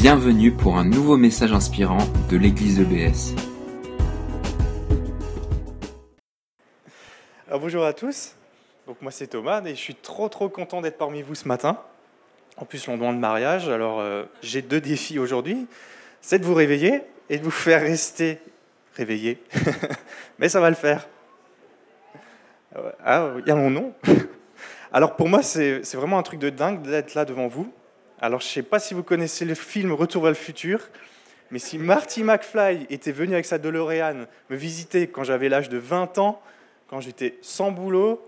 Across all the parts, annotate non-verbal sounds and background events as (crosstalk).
Bienvenue pour un nouveau message inspirant de l'église EBS. Alors, bonjour à tous, donc moi c'est Thomas et je suis trop trop content d'être parmi vous ce matin. En plus, lendemain de mariage, alors euh, j'ai deux défis aujourd'hui. C'est de vous réveiller et de vous faire rester réveillé. (laughs) Mais ça va le faire. Ah, il y a mon nom. (laughs) Alors pour moi, c'est vraiment un truc de dingue d'être là devant vous. Alors je ne sais pas si vous connaissez le film Retour vers le futur, mais si Marty McFly était venu avec sa DeLorean me visiter quand j'avais l'âge de 20 ans, quand j'étais sans boulot,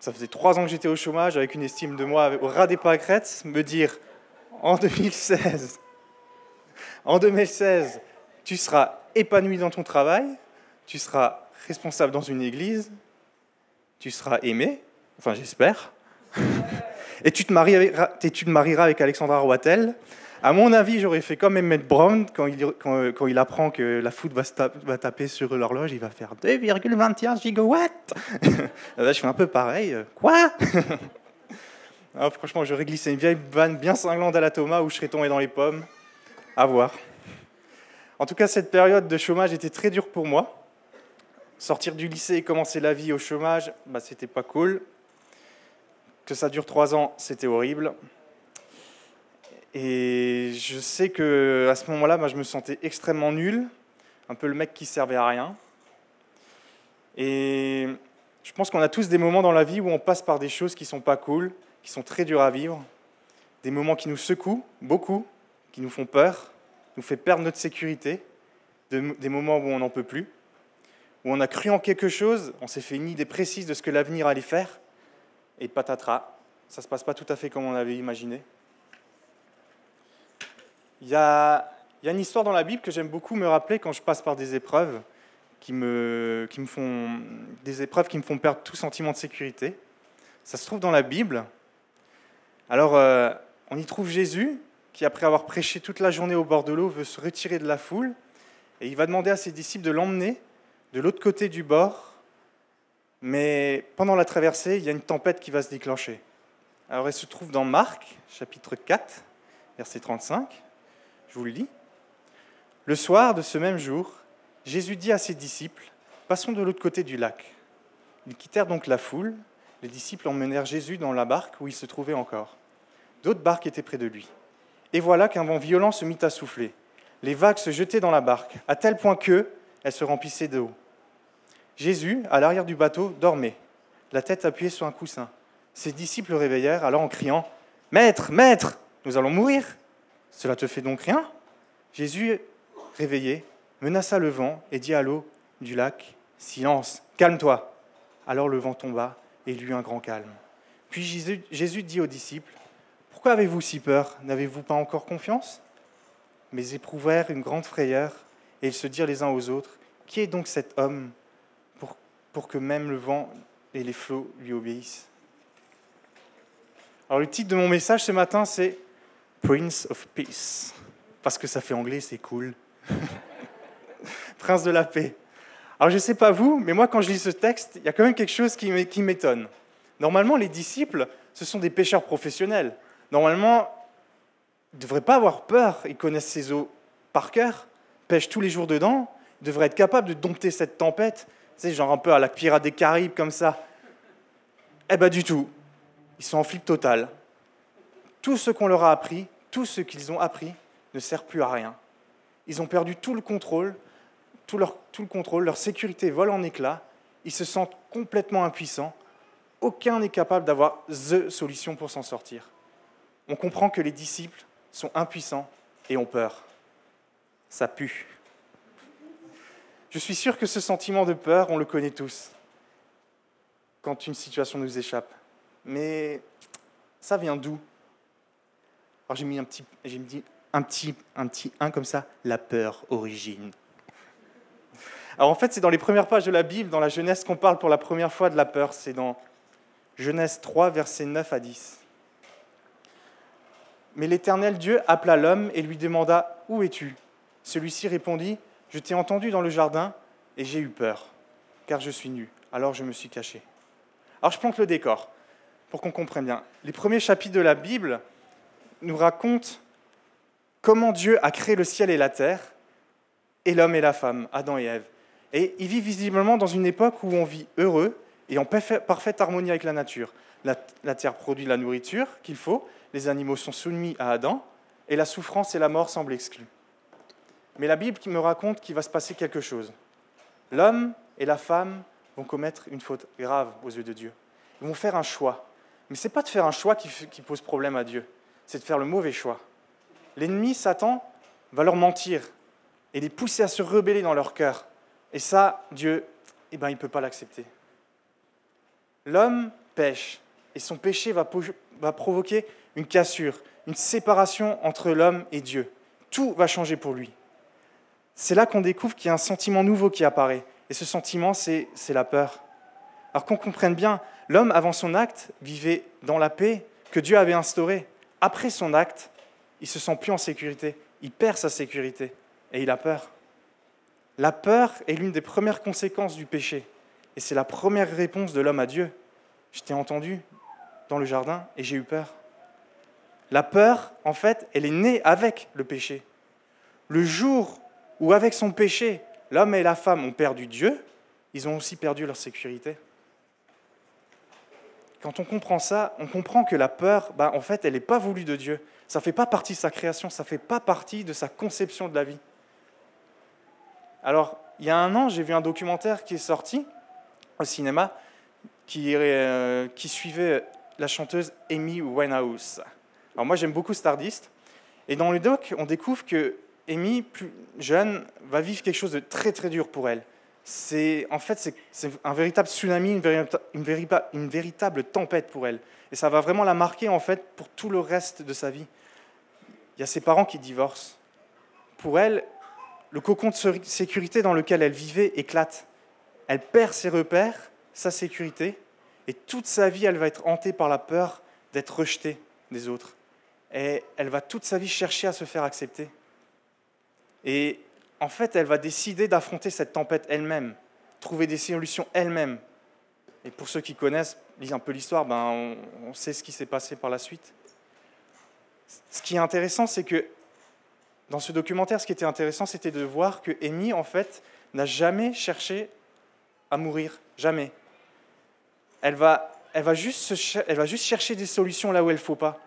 ça faisait trois ans que j'étais au chômage avec une estime de moi au ras des pâquerettes, me dire en 2016, en 2016, tu seras épanoui dans ton travail, tu seras responsable dans une église, tu seras aimé, enfin j'espère, (laughs) et tu te, marieras, avec Alexandra Roitel. À mon avis, j'aurais fait comme Emmett Brown quand il, quand, il apprend que la foot va, taper sur l'horloge, il va faire 2,21 gigawatts. Là, (laughs) je fais un peu pareil. Quoi? (laughs) Ah, Franchement, j'aurais glissé une vieille vanne bien cinglante à la Thomas où je serais tombé dans les pommes. À voir. En tout cas, cette période de chômage était très dure pour moi. Sortir du lycée et commencer la vie au chômage, bah, c'était pas cool. Que ça dure trois ans, c'était horrible. Et je sais que à ce moment-là, bah, je me sentais extrêmement nul, un peu le mec qui servait à rien. Et je pense qu'on a tous des moments dans la vie où on passe par des choses qui sont pas cool, qui sont très dures à vivre, des moments qui nous secouent beaucoup, qui nous font peur, nous fait perdre notre sécurité, des moments où on n'en peut plus où on a cru en quelque chose, on s'est fait une idée précise de ce que l'avenir allait faire, et patatras, ça ne se passe pas tout à fait comme on avait imaginé. Il y a, une histoire dans la Bible que j'aime beaucoup me rappeler quand je passe par des épreuves qui me, qui me font des épreuves qui me font perdre tout sentiment de sécurité. Ça se trouve dans la Bible. Alors, euh, on y trouve Jésus qui, après avoir prêché toute la journée au bord de l'eau, veut se retirer de la foule et il va demander à ses disciples de l'emmener de l'autre côté du bord, mais pendant la traversée, il y a une tempête qui va se déclencher. Alors elle se trouve dans Marc, chapitre 4, verset 35. Je vous le lis. Le soir de ce même jour, Jésus dit à ses disciples, Passons de l'autre côté du lac. Ils quittèrent donc la foule. Les disciples emmenèrent Jésus dans la barque où il se trouvait encore. D'autres barques étaient près de lui. Et voilà qu'un vent violent se mit à souffler. Les vagues se jetaient dans la barque, à tel point que, elle se remplissait d'eau. Jésus, à l'arrière du bateau, dormait, la tête appuyée sur un coussin. Ses disciples le réveillèrent alors en criant Maître, maître, nous allons mourir. Cela te fait donc rien? Jésus, réveillé, menaça le vent et dit à l'eau du lac Silence, calme-toi. Alors le vent tomba et il eut un grand calme. Puis Jésus, Jésus dit aux disciples Pourquoi avez-vous si peur? N'avez-vous pas encore confiance? Mais ils éprouvèrent une grande frayeur et ils se dirent les uns aux autres, Qui est donc cet homme? Pour, que même le vent et les flots lui obéissent Alors le titre de mon message ce matin, c'est Prince of Peace, parce que ça fait anglais, c'est cool. (laughs) Prince de la paix. Alors je ne sais pas vous, mais moi quand je lis ce texte, il y a quand même quelque chose qui m'étonne. Normalement, les disciples, ce sont des pêcheurs professionnels. Normalement, ils ne devraient pas avoir peur, ils connaissent ces eaux par cœur pêche tous les jours dedans, devrait être capable de dompter cette tempête, c'est genre un peu à la pirate des Caraïbes comme ça. Eh bien du tout, ils sont en flip total. Tout ce qu'on leur a appris, tout ce qu'ils ont appris ne sert plus à rien. Ils ont perdu tout le contrôle, tout leur, tout le contrôle, leur sécurité vole en éclats, ils se sentent complètement impuissants, aucun n'est capable d'avoir THE solution pour s'en sortir. On comprend que les disciples sont impuissants et ont peur ça pue. Je suis sûr que ce sentiment de peur, on le connaît tous quand une situation nous échappe. Mais ça vient d'où? Alors j'ai mis un petit, j'ai mis un petit, un petit un comme ça, la peur origine. Alors en fait, c'est dans les premières pages de la Bible, dans la Genèse, qu'on parle pour la première fois de la peur. C'est dans Genèse 3, versets 9 à 10. Mais l'Éternel Dieu appela l'homme et lui demanda Où es-tu? Celui-ci répondit, Je t'ai entendu dans le jardin et j'ai eu peur, car je suis nu. Alors je me suis caché. Alors je plante le décor pour qu'on comprenne bien. Les premiers chapitres de la Bible nous racontent comment Dieu a créé le ciel et la terre, et l'homme et la femme, Adam et Ève. Et ils vivent visiblement dans une époque où on vit heureux et en parfaite harmonie avec la nature. La, la terre produit la nourriture qu'il faut, les animaux sont soumis à Adam, et la souffrance et la mort semblent exclues. Mais la Bible me raconte qu'il va se passer quelque chose. L'homme et la femme vont commettre une faute grave aux yeux de Dieu. Ils vont faire un choix. Mais ce n'est pas de faire un choix qui, pose problème à Dieu, c'est de faire le mauvais choix. L'ennemi, Satan, va leur mentir et les pousser à se rebeller dans leur cœur. Et ça, Dieu, eh ben, il ne peut pas l'accepter. L'homme pêche et son péché va provoquer une cassure, une séparation entre l'homme et Dieu. Tout va changer pour lui. C'est là qu'on découvre qu'il y a un sentiment nouveau qui apparaît. Et ce sentiment, c'est la peur. Alors qu'on comprenne bien, l'homme, avant son acte, vivait dans la paix que Dieu avait instaurée. Après son acte, il se sent plus en sécurité. Il perd sa sécurité et il a peur. La peur est l'une des premières conséquences du péché. Et c'est la première réponse de l'homme à Dieu. Je t'ai entendu dans le jardin et j'ai eu peur. La peur, en fait, elle est née avec le péché. Le jour où, avec son péché, l'homme et la femme ont perdu Dieu, ils ont aussi perdu leur sécurité. Quand on comprend ça, on comprend que la peur, bah, en fait, elle n'est pas voulue de Dieu. Ça ne fait pas partie de sa création, ça ne fait pas partie de sa conception de la vie. Alors, il y a un an, j'ai vu un documentaire qui est sorti au cinéma qui, euh, suivait la chanteuse Amy Winehouse. Alors moi, j'aime beaucoup Stardust. Et dans le doc, on découvre que Amy, plus jeune, va vivre quelque chose de très très dur pour elle. C'est en fait c'est un véritable tsunami, une, une, véritable tempête pour elle. Et ça va vraiment la marquer en fait pour tout le reste de sa vie. Il y a ses parents qui divorcent. Pour elle, le cocon de sécurité dans lequel elle vivait éclate. Elle perd ses repères, sa sécurité, et toute sa vie, elle va être hantée par la peur d'être rejetée des autres. Et elle va toute sa vie chercher à se faire accepter. Et en fait, elle va décider d'affronter cette tempête elle-même, trouver des solutions elle-même. Et pour ceux qui connaissent, lisent un peu l'histoire, ben, on, sait ce qui s'est passé par la suite. Ce qui est intéressant, c'est que dans ce documentaire, ce qui était intéressant, c'était de voir que Amy, en fait, n'a jamais cherché à mourir, jamais. Elle va, elle, va juste elle va juste chercher des solutions là où elle ne faut pas.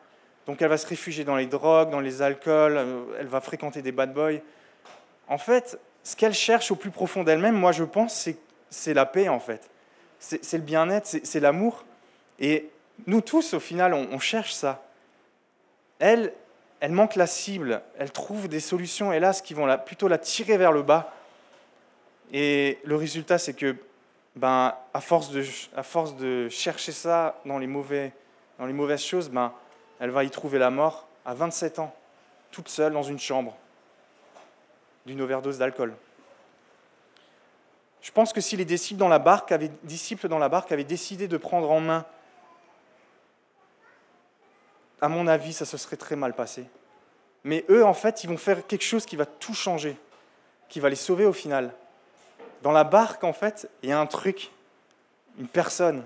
Donc elle va se réfugier dans les drogues, dans les alcools, euh, elle va fréquenter des bad boys. En fait, ce qu'elle cherche au plus profond d'elle-même, moi je pense, c'est la paix en fait. C'est le bien-être, c'est l'amour. Et nous tous, au final, on, cherche ça. Elle, elle manque la cible, elle trouve des solutions, hélas, qui vont la, plutôt la tirer vers le bas. Et le résultat, c'est que, ben, à, force de, chercher ça dans les, dans les mauvaises choses, ben, elle va y trouver la mort à 27 ans, toute seule dans une chambre, d'une overdose d'alcool. Je pense que si les disciples dans la barque avaient, disciples dans la barque décidé de prendre en main à mon avis, ça se serait très mal passé. Mais eux, en fait, ils vont faire quelque chose qui va tout changer, qui va les sauver au final. Dans la barque, en fait, il y a un truc, une personne,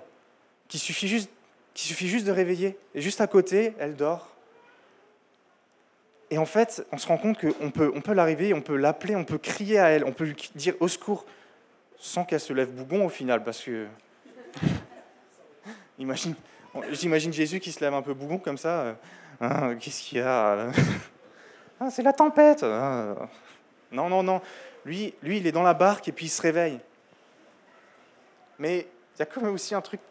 qui suffit juste, qui suffit juste de réveiller. Et juste à côté, elle dort. Et en fait, on se rend compte qu'on peut, on peut la réveiller, on peut l'appeler, on peut crier à elle, on peut lui dire au secours, sans qu'elle se lève bougon au final, parce que... (laughs) Imagine, J'imagine Jésus qui se lève un peu bougon comme ça. Euh, hein, qu'est-ce qu'il y a (laughs) ah, C'est la tempête. Ah. Non, non, non. Lui, lui, il est dans la barque et puis il se réveille. Mais il y a quand même aussi un truc,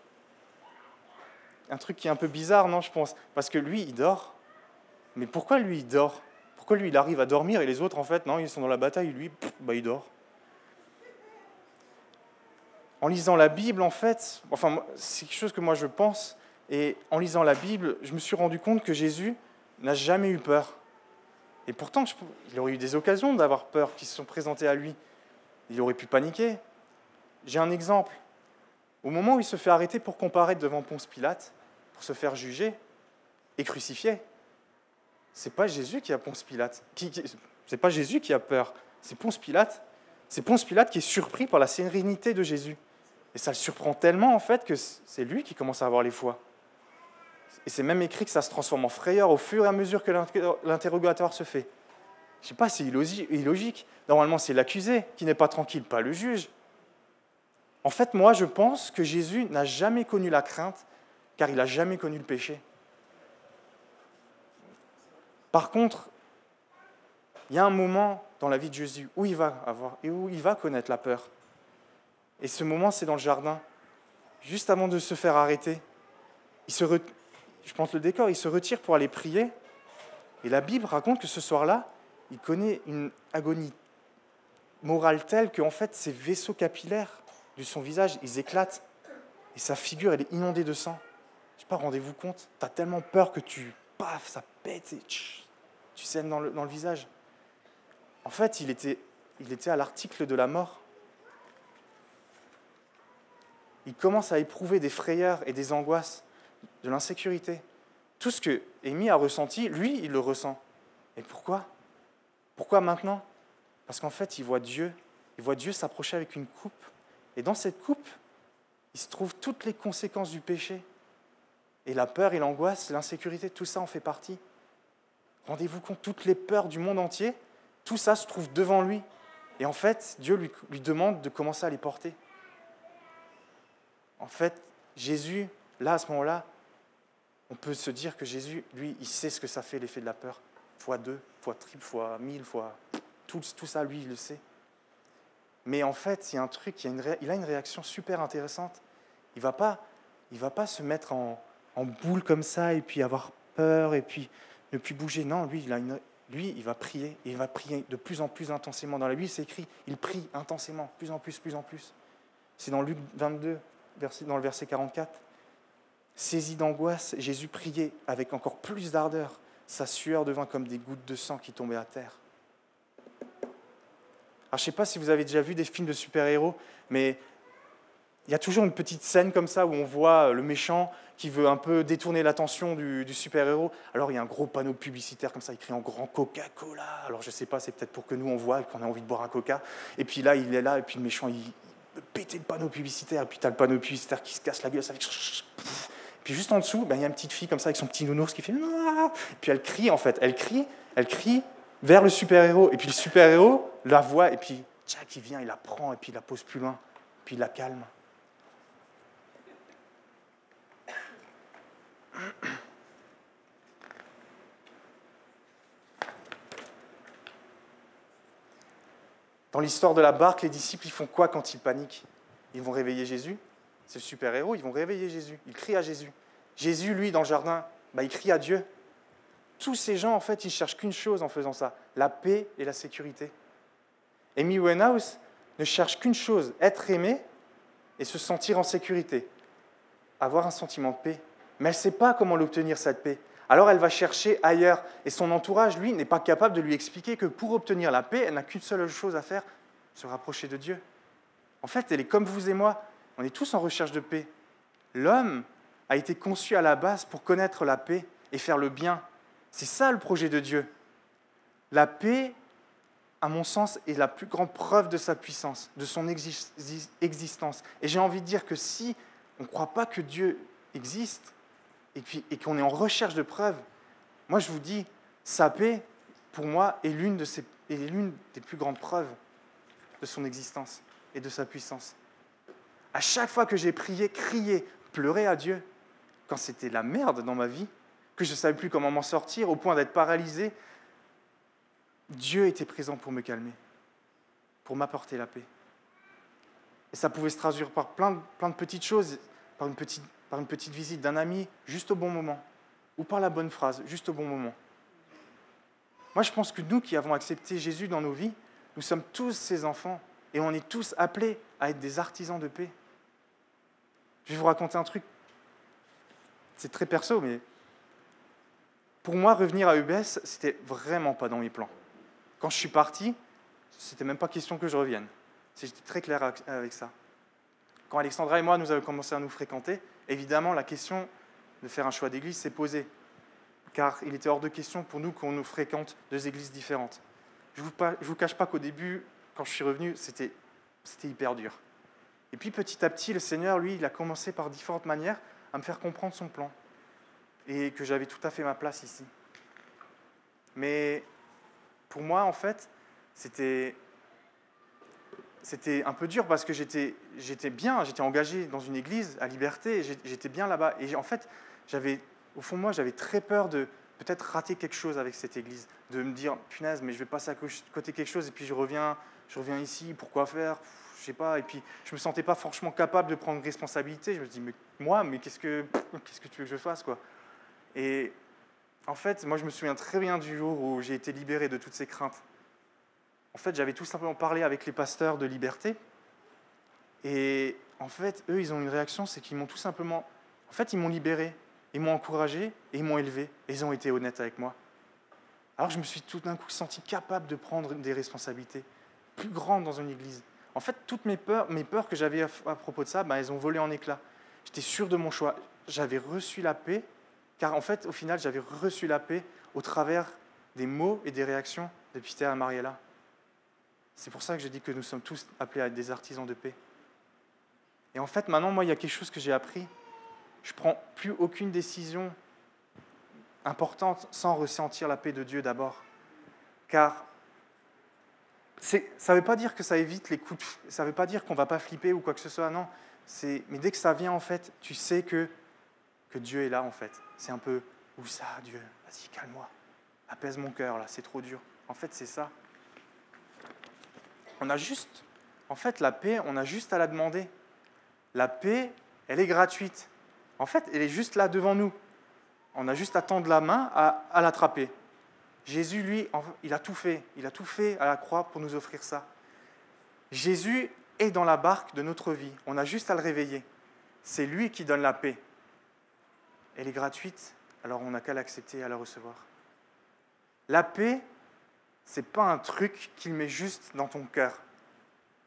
un truc qui est un peu bizarre, non, je pense. Parce que lui, il dort. Mais pourquoi lui, il dort? Pourquoi lui, il arrive à dormir et les autres, en fait, non, ils sont dans la bataille, lui, bah, il dort en lisant la Bible, en fait, enfin, c'est quelque chose que moi je pense, et en lisant la Bible, je me suis rendu compte que Jésus n'a jamais eu peur. Et pourtant, il aurait eu des occasions d'avoir peur qui se sont présentées à lui. Il aurait pu paniquer. J'ai un exemple. Au moment où il se fait arrêter pour comparaître devant Ponce Pilate, pour se faire juger et crucifier, c'est pas Jésus qui a Pilate. C'est pas Jésus qui a peur. C'est Ponce Pilate. C'est Ponce Pilate qui est surpris par la sérénité de Jésus. Et ça le surprend tellement en fait que c'est lui qui commence à avoir les foi. Et c'est même écrit que ça se transforme en frayeur au fur et à mesure que l'interrogatoire se fait. Je sais pas, c'est illogique. Normalement, c'est l'accusé qui n'est pas tranquille, pas le juge. En fait, moi, je pense que Jésus n'a jamais connu la crainte, car il n'a jamais connu le péché. Par contre, il y a un moment dans la vie de Jésus où il va avoir où il va connaître la peur. Et ce moment, c'est dans le jardin, juste avant de se faire arrêter. Il se Je pense le décor, il se retire pour aller prier. Et la Bible raconte que ce soir-là, il connaît une agonie morale telle qu'en fait, ses vaisseaux capillaires de son visage, ils éclatent. Et sa figure, elle est inondée de sang. Je sais pas, rendez-vous compte, tu as tellement peur que tu, paf, ça pète et tu saignes dans le, visage. En fait, il était, il était à l'article de la mort. Il commence à éprouver des frayeurs et des angoisses, de l'insécurité. Tout ce que Amy a ressenti, lui, il le ressent. Et pourquoi? Pourquoi maintenant? Parce qu'en fait, il voit Dieu. Il voit Dieu s'approcher avec une coupe. Et dans cette coupe, il se trouve toutes les conséquences du péché. Et la peur et l'angoisse, l'insécurité, tout ça en fait partie. Rendez-vous compte, toutes les peurs du monde entier, tout ça se trouve devant lui. Et en fait, Dieu lui, demande de commencer à les porter. En fait, Jésus, là, à ce moment-là, on peut se dire que Jésus, lui, il sait ce que ça fait l'effet de la peur. Fois deux, fois triple, fois mille, fois... Tout, ça, lui, il le sait. Mais en fait, il y a un truc, il, a une, réaction super intéressante. Il ne va, pas, va pas se mettre en, en boule comme ça et puis avoir peur et puis ne plus bouger. Non, lui, il, a une, lui, il va prier et il va prier de plus en plus intensément. Dans la Bible, c'est écrit, il prie intensément, plus en plus, plus en plus. C'est dans Luc 22, dans le verset 44. Saisi d'angoisse, Jésus priait avec encore plus d'ardeur. Sa sueur devint comme des gouttes de sang qui tombaient à terre. Alors, je ne sais pas si vous avez déjà vu des films de super-héros, mais il y a toujours une petite scène comme ça où on voit le méchant qui veut un peu détourner l'attention du, super-héros. Alors il y a un gros panneau publicitaire comme ça, écrit en grand Coca-Cola. Alors je sais pas, c'est peut-être pour que nous on voit et qu'on a envie de boire un Coca. Et puis là, il est là, et puis le méchant, il pète le panneau publicitaire, et puis tu as le panneau publicitaire qui se casse la gueule, ça fait... Puis juste en dessous, ben, il y a une petite fille comme ça avec son petit nounours qui fait... Puis elle crie en fait, elle crie, elle crie vers le super-héros. Et puis le super-héros la voit, et puis Jack, il vient, il la prend, et puis il la pose plus loin, puis il la calme. Dans l'histoire de la barque, les disciples, ils font quoi quand ils paniquent? Ils vont réveiller Jésus. C'est le super-héros, ils vont réveiller Jésus. Ils crient à Jésus. Jésus, lui, dans le jardin, bah, il crie à Dieu. Tous ces gens, en fait, ils cherchent qu'une chose en faisant ça, la paix et la sécurité. Amy Winehouse ne cherche qu'une chose, être aimé et se sentir en sécurité, avoir un sentiment de paix mais elle ne sait pas comment l'obtenir, cette paix. Alors elle va chercher ailleurs. Et son entourage, lui, n'est pas capable de lui expliquer que pour obtenir la paix, elle n'a qu'une seule chose à faire, se rapprocher de Dieu. En fait, elle est comme vous et moi. On est tous en recherche de paix. L'homme a été conçu à la base pour connaître la paix et faire le bien. C'est ça le projet de Dieu. La paix, à mon sens, est la plus grande preuve de sa puissance, de son existence. Et j'ai envie de dire que si on ne croit pas que Dieu existe, et, puis, et qu'on est en recherche de preuves, moi je vous dis, sa paix, pour moi, est l'une, de des plus grandes preuves de son existence et de sa puissance. À chaque fois que j'ai prié, crié, pleuré à Dieu, quand c'était la merde dans ma vie, que je ne savais plus comment m'en sortir, au point d'être paralysé, Dieu était présent pour me calmer, pour m'apporter la paix. Et ça pouvait se traduire par plein, plein de petites choses, par une petite par une petite visite d'un ami juste au bon moment, ou par la bonne phrase juste au bon moment. Moi, je pense que nous qui avons accepté Jésus dans nos vies, nous sommes tous ses enfants et on est tous appelés à être des artisans de paix. Je vais vous raconter un truc. C'est très perso, mais pour moi, revenir à UBS, c'était vraiment pas dans mes plans. Quand je suis parti, c'était même pas question que je revienne. J'étais très clair avec ça. Quand Alexandra et moi, nous avons commencé à nous fréquenter, évidemment, la question de faire un choix d'église s'est posée, car il était hors de question pour nous qu'on nous fréquente deux églises différentes. Je ne vous, cache pas qu'au début, quand je suis revenu, c'était hyper dur. Et puis petit à petit, le Seigneur, lui, il a commencé par différentes manières à me faire comprendre son plan, et que j'avais tout à fait ma place ici. Mais pour moi, en fait, c'était c'était un peu dur parce que j'étais bien, j'étais engagé dans une église à Liberté, j'étais bien là-bas. Et en fait, j'avais au fond de moi, j'avais très peur de peut-être rater quelque chose avec cette église, de me dire punaise, mais je vais passer à côté quelque chose et puis je reviens, je reviens ici, pourquoi faire? Je sais pas. Et puis je me sentais pas franchement capable de prendre responsabilité. Je me dis mais moi, mais qu'est-ce que qu'est-ce que tu veux que je fasse quoi? Et en fait, moi je me souviens très bien du jour où j'ai été libéré de toutes ces craintes. En fait, j'avais tout simplement parlé avec les pasteurs de liberté. Et en fait, eux, ils ont une réaction, c'est qu'ils m'ont tout simplement... En fait, ils m'ont libéré, ils m'ont encouragé et ils m'ont élevé. Et ils ont été honnêtes avec moi. Alors je me suis tout d'un coup senti capable de prendre des responsabilités plus grandes dans une église. En fait, toutes mes peurs, mes peurs que j'avais à, propos de ça, ben, elles ont volé en éclats. J'étais sûr de mon choix. J'avais reçu la paix, car en fait, au final, j'avais reçu la paix au travers des mots et des réactions de Peter et Mariella. C'est pour ça que je dis que nous sommes tous appelés à être des artisans de paix. Et en fait, maintenant, moi, il y a quelque chose que j'ai appris. Je ne prends plus aucune décision importante sans ressentir la paix de Dieu d'abord. Car ça ne veut pas dire que ça évite les coups Ça ne veut pas dire qu'on ne va pas flipper ou quoi que ce soit, non. Mais dès que ça vient, en fait, tu sais que, que Dieu est là, en fait. C'est un peu, où ça, Dieu? Vas-y, calme-moi. Apaise mon cœur, là, c'est trop dur. En fait, c'est ça. On a juste, en fait, la paix, on a juste à la demander. La paix, elle est gratuite. En fait, elle est juste là devant nous. On a juste à tendre la main à, à l'attraper. Jésus, lui, il a tout fait. Il a tout fait à la croix pour nous offrir ça. Jésus est dans la barque de notre vie. On a juste à le réveiller. C'est lui qui donne la paix. Elle est gratuite, alors on n'a qu'à l'accepter et à la recevoir. La paix, c'est pas un truc qu'il met juste dans ton cœur.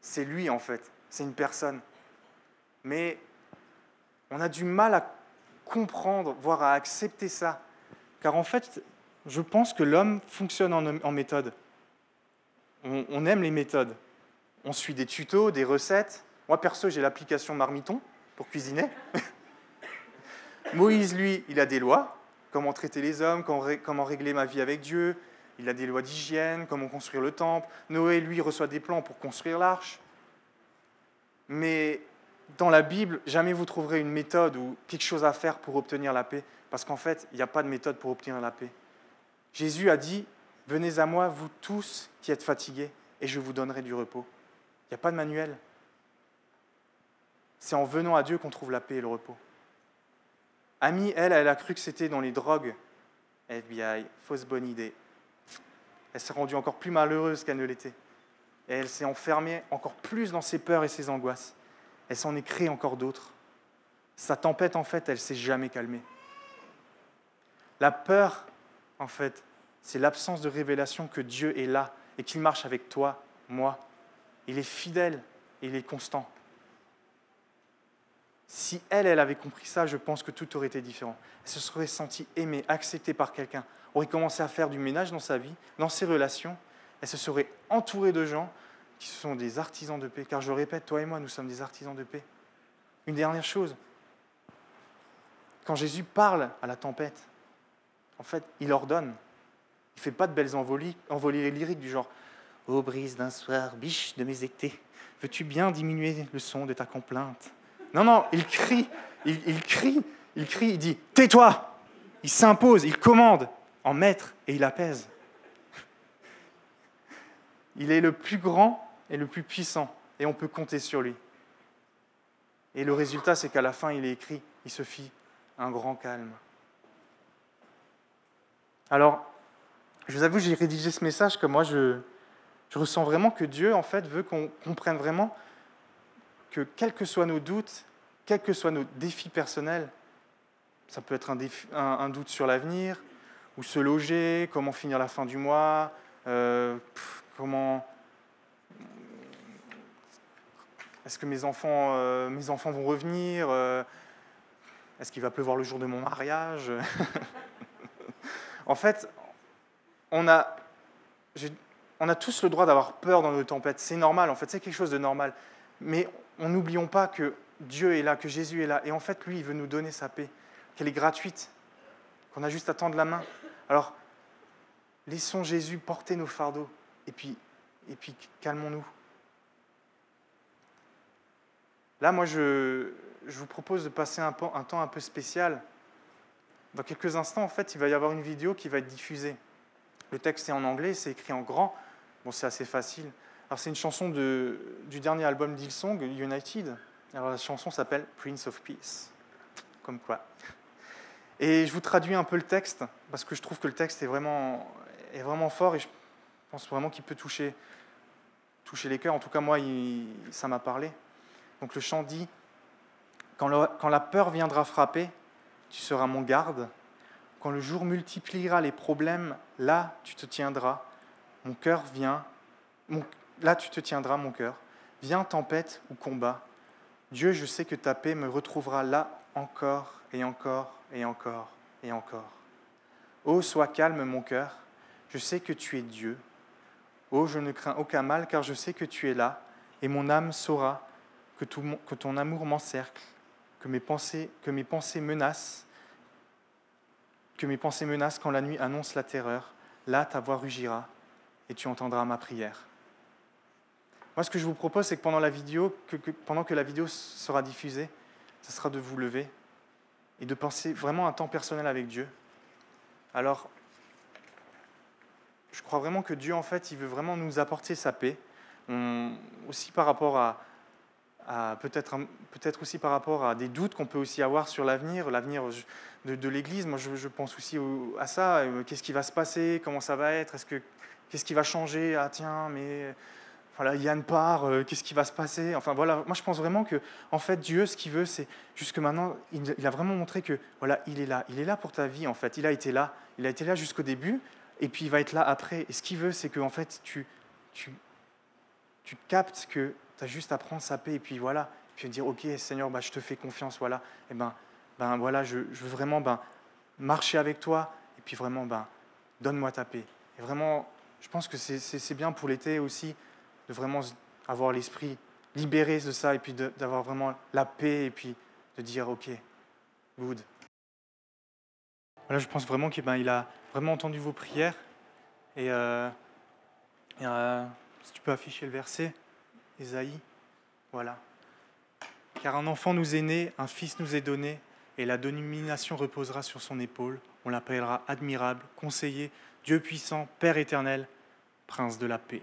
C'est lui en fait, c'est une personne. Mais on a du mal à comprendre, voire à accepter ça. Car en fait, je pense que l'homme fonctionne en, méthode. On, on, aime les méthodes. On suit des tutos, des recettes. Moi, perso, j'ai l'application Marmiton pour cuisiner. (laughs) Moïse, lui, il a des lois. Comment traiter les hommes, comment régler ma vie avec Dieu, il a des lois d'hygiène, comment construire le temple. Noé, lui, reçoit des plans pour construire l'arche. Mais dans la Bible, jamais vous trouverez une méthode ou quelque chose à faire pour obtenir la paix, parce qu'en fait, il n'y a pas de méthode pour obtenir la paix. Jésus a dit, venez à moi, vous tous qui êtes fatigués, et je vous donnerai du repos. Il n'y a pas de manuel. C'est en venant à Dieu qu'on trouve la paix et le repos. Ami, elle, elle a cru que c'était dans les drogues. FBI, fausse bonne idée elle s'est rendue encore plus malheureuse qu'elle ne l'était. Et elle s'est enfermée encore plus dans ses peurs et ses angoisses. Elle s'en est créée encore d'autres. Sa tempête, en fait, elle s'est jamais calmée. La peur, en fait, c'est l'absence de révélation que Dieu est là et qu'il marche avec toi, moi. Il est fidèle et il est constant. Si elle, elle avait compris ça, je pense que tout aurait été différent. Elle se serait sentie aimée, acceptée par quelqu'un, aurait commencé à faire du ménage dans sa vie, dans ses relations. Elle se serait entourée de gens qui sont des artisans de paix. Car je répète, toi et moi, nous sommes des artisans de paix. Une dernière chose, quand Jésus parle à la tempête, en fait, il ordonne. Il ne fait pas de belles envolées, envolées lyriques du genre Ô brise d'un soir, biche de mes étés, veux-tu bien diminuer le son de ta complainte? Non, non, il crie, il, il crie, il crie, il dit Tais-toi Il s'impose, il commande en maître et il apaise. Il est le plus grand et le plus puissant et on peut compter sur lui. Et le résultat, c'est qu'à la fin, il est écrit, il se fit un grand calme. Alors, je vous avoue, j'ai rédigé ce message que moi, je, je ressens vraiment que Dieu, en fait, veut qu'on comprenne vraiment que quels que soient nos doutes, quels que soient nos défis personnels, ça peut être un, un doute sur l'avenir, où se loger, comment finir la fin du mois, euh, comment est-ce que mes enfants, euh, mes enfants vont revenir, euh, est-ce qu'il va pleuvoir le jour de mon mariage? en fait, on a, on a tous le droit d'avoir peur dans nos tempêtes. C'est normal, en fait, c'est quelque chose de normal. Mais on n'oublions pas que Dieu est là, que Jésus est là. Et en fait, lui, il veut nous donner sa paix, qu'elle est gratuite, qu'on a juste à tendre la main. Alors, laissons Jésus porter nos fardeaux et puis, et puis calmons-nous. Là, moi, je, vous propose de passer un, un temps un peu spécial. Dans quelques instants, en fait, il va y avoir une vidéo qui va être diffusée. Le texte est en anglais, c'est écrit en grand. Bon, c'est assez facile. Alors, c'est une chanson de, du dernier album d'Hillsong, United. Alors, la chanson s'appelle Prince of Peace. Comme quoi. Et je vous traduis un peu le texte, parce que je trouve que le texte est vraiment, est vraiment fort et je pense vraiment qu'il peut toucher, toucher les cœurs. En tout cas, moi, ça m'a parlé. Donc, le chant dit quand, la peur viendra frapper, tu seras mon garde. Quand le jour multipliera les problèmes, là, tu te tiendras. Mon cœur vient. Là, tu te tiendras, mon cœur. Viens, tempête ou combat. Dieu, je sais que ta paix me retrouvera là encore et encore et encore et encore. Ô, sois calme, mon cœur. Je sais que tu es Dieu. Ô, je ne crains aucun mal, car je sais que tu es là, et mon âme saura que ton amour m'encercle, que mes pensées, que mes pensées menacent, que mes pensées menacent quand la nuit annonce la terreur. Là, ta voix rugira et tu entendras ma prière. Moi, ce que je vous propose, c'est que pendant la vidéo, que, que, pendant que la vidéo sera diffusée, ce sera de vous lever et de penser vraiment un temps personnel avec Dieu. Alors, je crois vraiment que Dieu, en fait, il veut vraiment nous apporter sa paix, aussi par rapport à, peut-être peut aussi par rapport à des doutes qu'on peut aussi avoir sur l'avenir, l'avenir de, l'Église. Moi, je, je, pense aussi à ça. Euh, qu'est-ce qui va se passer Comment ça va être Est-ce que qu'est-ce qui va changer? Ah tiens, mais voilà, Yann part. Euh, qu'est-ce qui va se passer? Enfin voilà, moi je pense vraiment que en fait Dieu, ce qu'il veut, c'est jusque maintenant, il, il, a vraiment montré que voilà, il est là, il est là pour ta vie. En fait, il a été là, il a été là jusqu'au début, et puis il va être là après. Et ce qu'il veut, c'est que en fait tu tu tu captes que tu as juste à prendre sa paix et puis voilà, puis dire ok Seigneur, bah, je te fais confiance, voilà, et ben, ben voilà, je, je veux vraiment ben, marcher avec toi et puis vraiment ben, donne-moi ta paix. Et vraiment, je pense que c'est bien pour l'été aussi de vraiment avoir l'esprit libéré de ça et puis d'avoir vraiment la paix et puis de dire ok, good. Voilà, je pense vraiment qu'il ben, a vraiment entendu vos prières et, euh, euh, si tu peux afficher le verset. Ésaïe, voilà. Car un enfant nous est né, un fils nous est donné, et la domination reposera sur son épaule. On l'appellera admirable, conseiller, Dieu puissant, Père éternel, Prince de la paix.